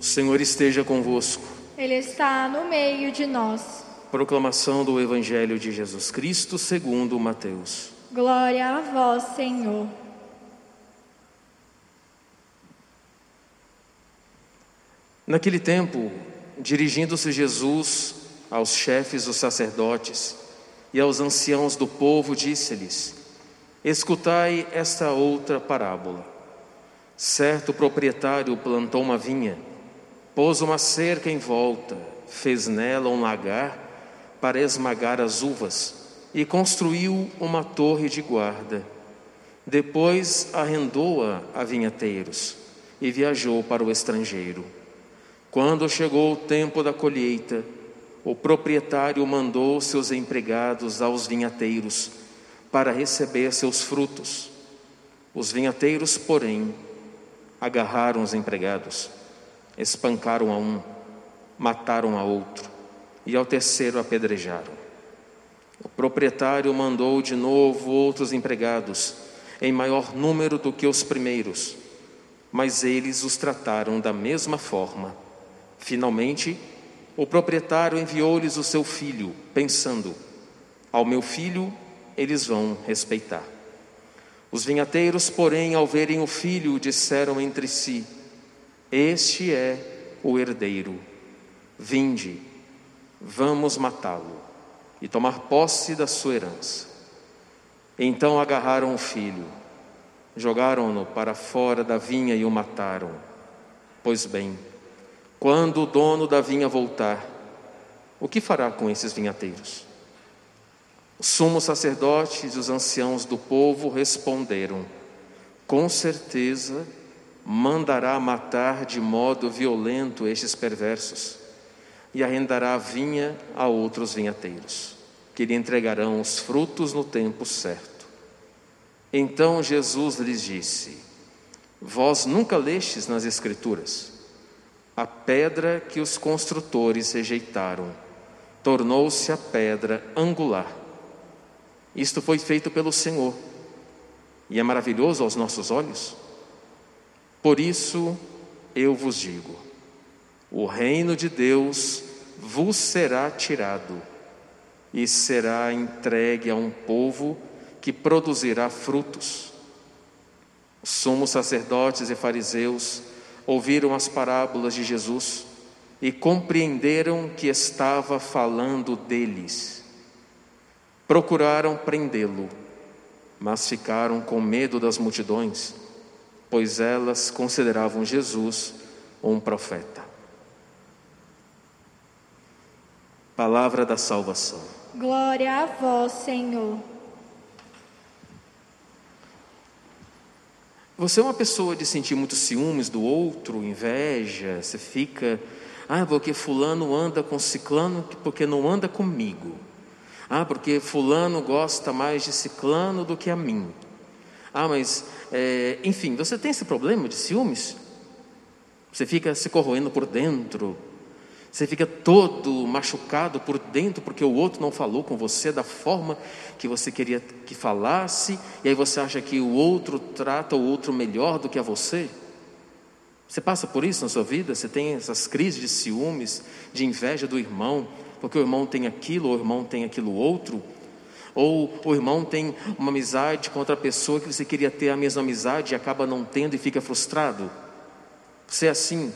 O Senhor esteja convosco. Ele está no meio de nós. Proclamação do Evangelho de Jesus Cristo segundo Mateus. Glória a vós, Senhor. Naquele tempo, dirigindo-se Jesus aos chefes dos sacerdotes e aos anciãos do povo, disse-lhes: Escutai esta outra parábola. Certo proprietário plantou uma vinha, pôs uma cerca em volta, fez nela um lagar para esmagar as uvas e construiu uma torre de guarda. Depois arrendou-a a vinhateiros e viajou para o estrangeiro. Quando chegou o tempo da colheita, o proprietário mandou seus empregados aos vinhateiros para receber seus frutos. Os vinhateiros, porém, agarraram os empregados, espancaram a um, mataram a outro e ao terceiro apedrejaram. O proprietário mandou de novo outros empregados, em maior número do que os primeiros, mas eles os trataram da mesma forma. Finalmente, o proprietário enviou-lhes o seu filho, pensando: Ao meu filho eles vão respeitar. Os vinhateiros, porém, ao verem o filho, disseram entre si: Este é o herdeiro. Vinde, vamos matá-lo e tomar posse da sua herança. Então agarraram o filho, jogaram-no para fora da vinha e o mataram. Pois bem, quando o dono da vinha voltar, o que fará com esses vinhateiros? Os sumos sacerdotes e os anciãos do povo responderam: Com certeza mandará matar de modo violento estes perversos e arrendará a vinha a outros vinhateiros, que lhe entregarão os frutos no tempo certo. Então Jesus lhes disse: Vós nunca lestes nas Escrituras? A pedra que os construtores rejeitaram tornou-se a pedra angular. Isto foi feito pelo Senhor e é maravilhoso aos nossos olhos. Por isso eu vos digo: o reino de Deus vos será tirado e será entregue a um povo que produzirá frutos. Os sumos sacerdotes e fariseus ouviram as parábolas de Jesus e compreenderam que estava falando deles. Procuraram prendê-lo, mas ficaram com medo das multidões, pois elas consideravam Jesus um profeta. Palavra da salvação. Glória a vós, Senhor. Você é uma pessoa de sentir muitos ciúmes do outro, inveja, você fica, ah, porque fulano anda com ciclano porque não anda comigo. Ah, porque fulano gosta mais de ciclano do que a mim. Ah, mas, é, enfim, você tem esse problema de ciúmes? Você fica se corroendo por dentro, você fica todo machucado por dentro porque o outro não falou com você da forma que você queria que falasse, e aí você acha que o outro trata o outro melhor do que a você. Você passa por isso na sua vida? Você tem essas crises de ciúmes, de inveja do irmão, porque o irmão tem aquilo, o irmão tem aquilo outro? Ou o irmão tem uma amizade com outra pessoa que você queria ter a mesma amizade e acaba não tendo e fica frustrado? Você é assim?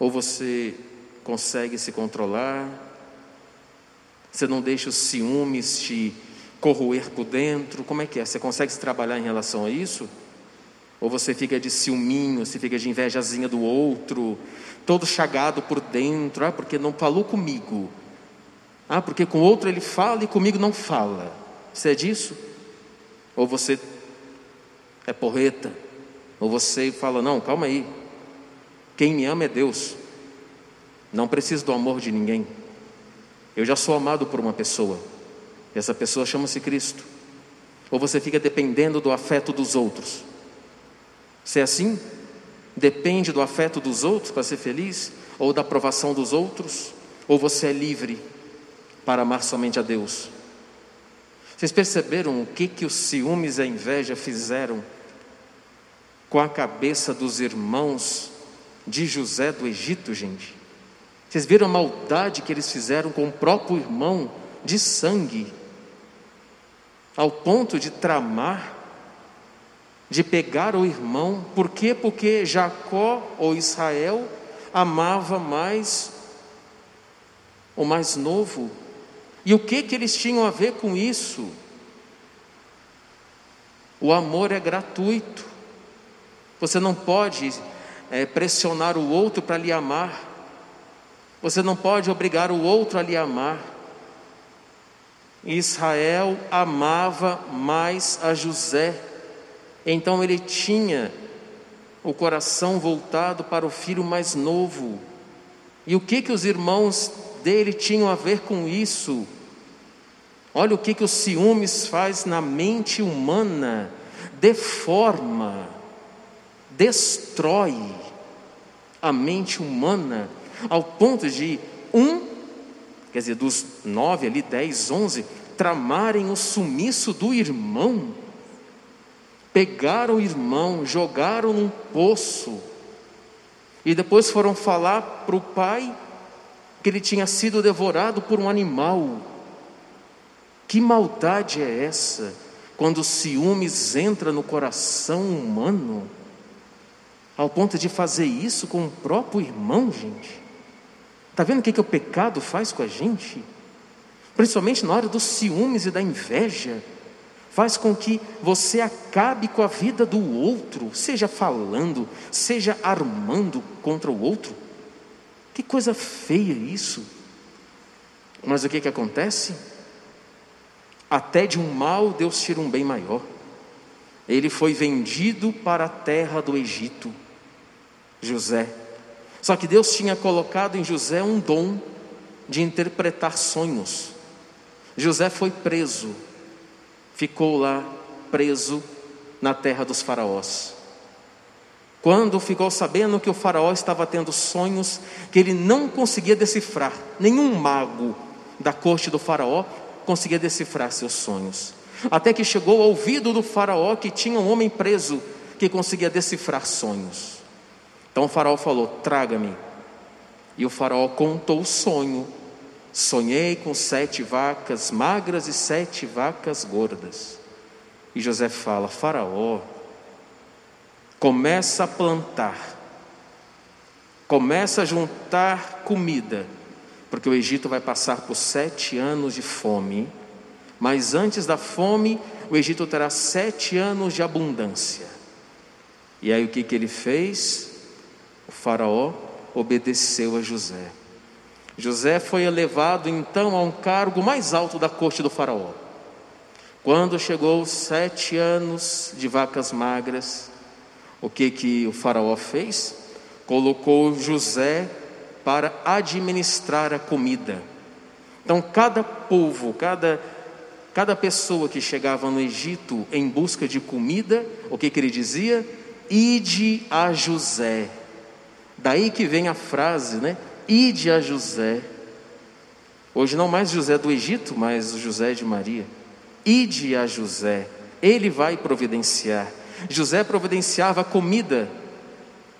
Ou você consegue se controlar, você não deixa os ciúmes te corroer por dentro, como é que é? Você consegue se trabalhar em relação a isso? Ou você fica de ciúminho, você fica de invejazinha do outro, todo chagado por dentro, ah, porque não falou comigo. Ah, porque com outro ele fala e comigo não fala. Você é disso? Ou você é porreta? Ou você fala, não, calma aí. Quem me ama é Deus. Não preciso do amor de ninguém. Eu já sou amado por uma pessoa. E essa pessoa chama-se Cristo. Ou você fica dependendo do afeto dos outros. Se é assim, depende do afeto dos outros para ser feliz, ou da aprovação dos outros, ou você é livre para amar somente a Deus. Vocês perceberam o que que os ciúmes e a inveja fizeram com a cabeça dos irmãos de José do Egito, gente? Vocês viram a maldade que eles fizeram com o próprio irmão de sangue, ao ponto de tramar, de pegar o irmão, por quê? Porque Jacó ou Israel amava mais o mais novo. E o que que eles tinham a ver com isso? O amor é gratuito. Você não pode é, pressionar o outro para lhe amar. Você não pode obrigar o outro a lhe amar. Israel amava mais a José, então ele tinha o coração voltado para o filho mais novo. E o que que os irmãos dele tinham a ver com isso? Olha o que que os ciúmes faz na mente humana, deforma, destrói a mente humana ao ponto de um, quer dizer, dos nove ali, dez, onze, tramarem o sumiço do irmão, pegaram o irmão, jogaram num poço, e depois foram falar para o pai que ele tinha sido devorado por um animal. Que maldade é essa? Quando ciúmes entra no coração humano, ao ponto de fazer isso com o próprio irmão, gente. Está vendo o que, que o pecado faz com a gente? Principalmente na hora dos ciúmes e da inveja. Faz com que você acabe com a vida do outro, seja falando, seja armando contra o outro. Que coisa feia isso. Mas o que, que acontece? Até de um mal Deus tira um bem maior. Ele foi vendido para a terra do Egito. José só que Deus tinha colocado em José um dom de interpretar sonhos. José foi preso, ficou lá preso na terra dos faraós. Quando ficou sabendo que o faraó estava tendo sonhos que ele não conseguia decifrar, nenhum mago da corte do faraó conseguia decifrar seus sonhos. Até que chegou ao ouvido do faraó que tinha um homem preso que conseguia decifrar sonhos. Então o faraó falou: Traga-me. E o faraó contou o sonho. Sonhei com sete vacas magras e sete vacas gordas. E José fala: Faraó, começa a plantar, começa a juntar comida, porque o Egito vai passar por sete anos de fome. Mas antes da fome, o Egito terá sete anos de abundância. E aí o que, que ele fez? O Faraó obedeceu a José. José foi elevado então a um cargo mais alto da corte do Faraó. Quando chegou os sete anos de vacas magras, o que que o Faraó fez? Colocou José para administrar a comida. Então, cada povo, cada, cada pessoa que chegava no Egito em busca de comida, o que, que ele dizia? Ide a José Daí que vem a frase, né? Ide a José. Hoje não mais José do Egito, mas José de Maria. Ide a José. Ele vai providenciar. José providenciava comida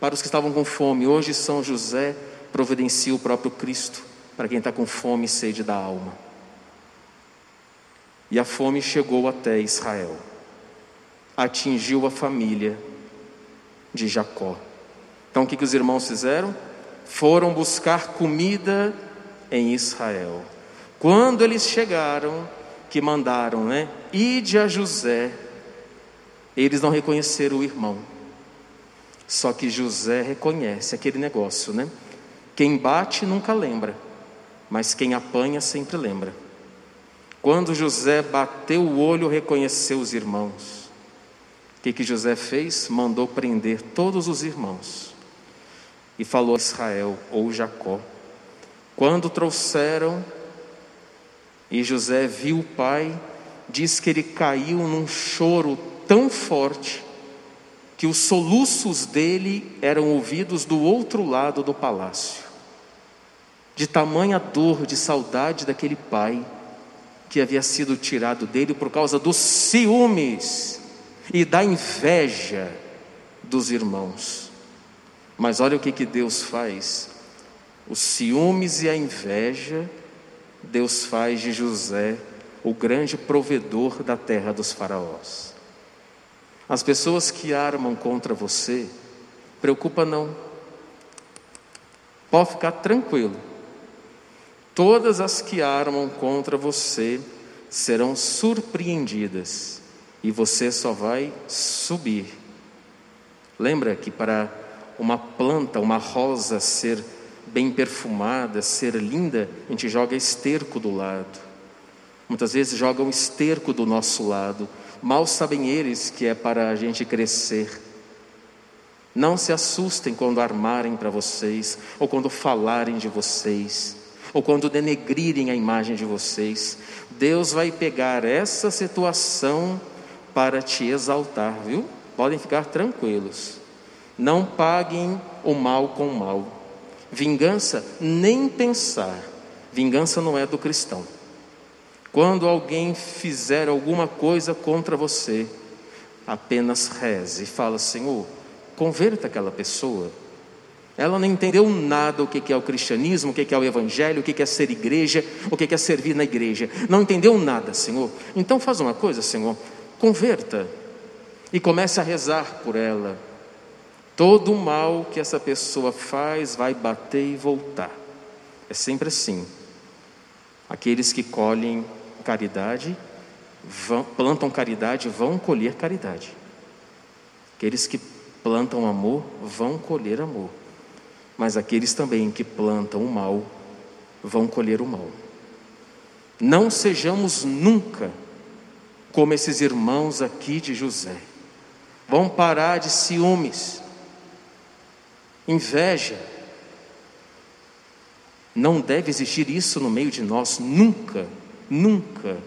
para os que estavam com fome. Hoje São José providencia o próprio Cristo para quem está com fome e sede da alma. E a fome chegou até Israel, atingiu a família de Jacó. Então o que, que os irmãos fizeram? Foram buscar comida em Israel. Quando eles chegaram, que mandaram, né? Ide a José. Eles não reconheceram o irmão. Só que José reconhece aquele negócio, né? Quem bate nunca lembra, mas quem apanha sempre lembra. Quando José bateu o olho, reconheceu os irmãos. O que, que José fez? Mandou prender todos os irmãos e falou a Israel ou Jacó. Quando trouxeram e José viu o pai, diz que ele caiu num choro tão forte que os soluços dele eram ouvidos do outro lado do palácio. De tamanha dor, de saudade daquele pai que havia sido tirado dele por causa dos ciúmes e da inveja dos irmãos. Mas olha o que, que Deus faz: os ciúmes e a inveja, Deus faz de José o grande provedor da terra dos faraós. As pessoas que armam contra você, preocupa não. Pode ficar tranquilo. Todas as que armam contra você serão surpreendidas e você só vai subir. Lembra que para uma planta, uma rosa ser bem perfumada, ser linda, a gente joga esterco do lado. Muitas vezes jogam esterco do nosso lado. Mal sabem eles que é para a gente crescer. Não se assustem quando armarem para vocês, ou quando falarem de vocês, ou quando denegrirem a imagem de vocês. Deus vai pegar essa situação para te exaltar, viu? Podem ficar tranquilos. Não paguem o mal com o mal. Vingança, nem pensar. Vingança não é do cristão. Quando alguém fizer alguma coisa contra você, apenas reze e fala: Senhor, converta aquela pessoa. Ela não entendeu nada o que é o cristianismo, o que é o evangelho, o que é ser igreja, o que é servir na igreja. Não entendeu nada, Senhor. Então faz uma coisa, Senhor, converta e comece a rezar por ela. Todo o mal que essa pessoa faz vai bater e voltar. É sempre assim. Aqueles que colhem caridade, vão, plantam caridade, vão colher caridade. Aqueles que plantam amor, vão colher amor. Mas aqueles também que plantam o mal, vão colher o mal. Não sejamos nunca como esses irmãos aqui de José. Vão parar de ciúmes, inveja. Não deve existir isso no meio de nós, nunca. Nunca.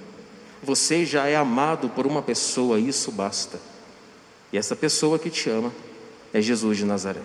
Você já é amado por uma pessoa, isso basta. E essa pessoa que te ama é Jesus de Nazaré.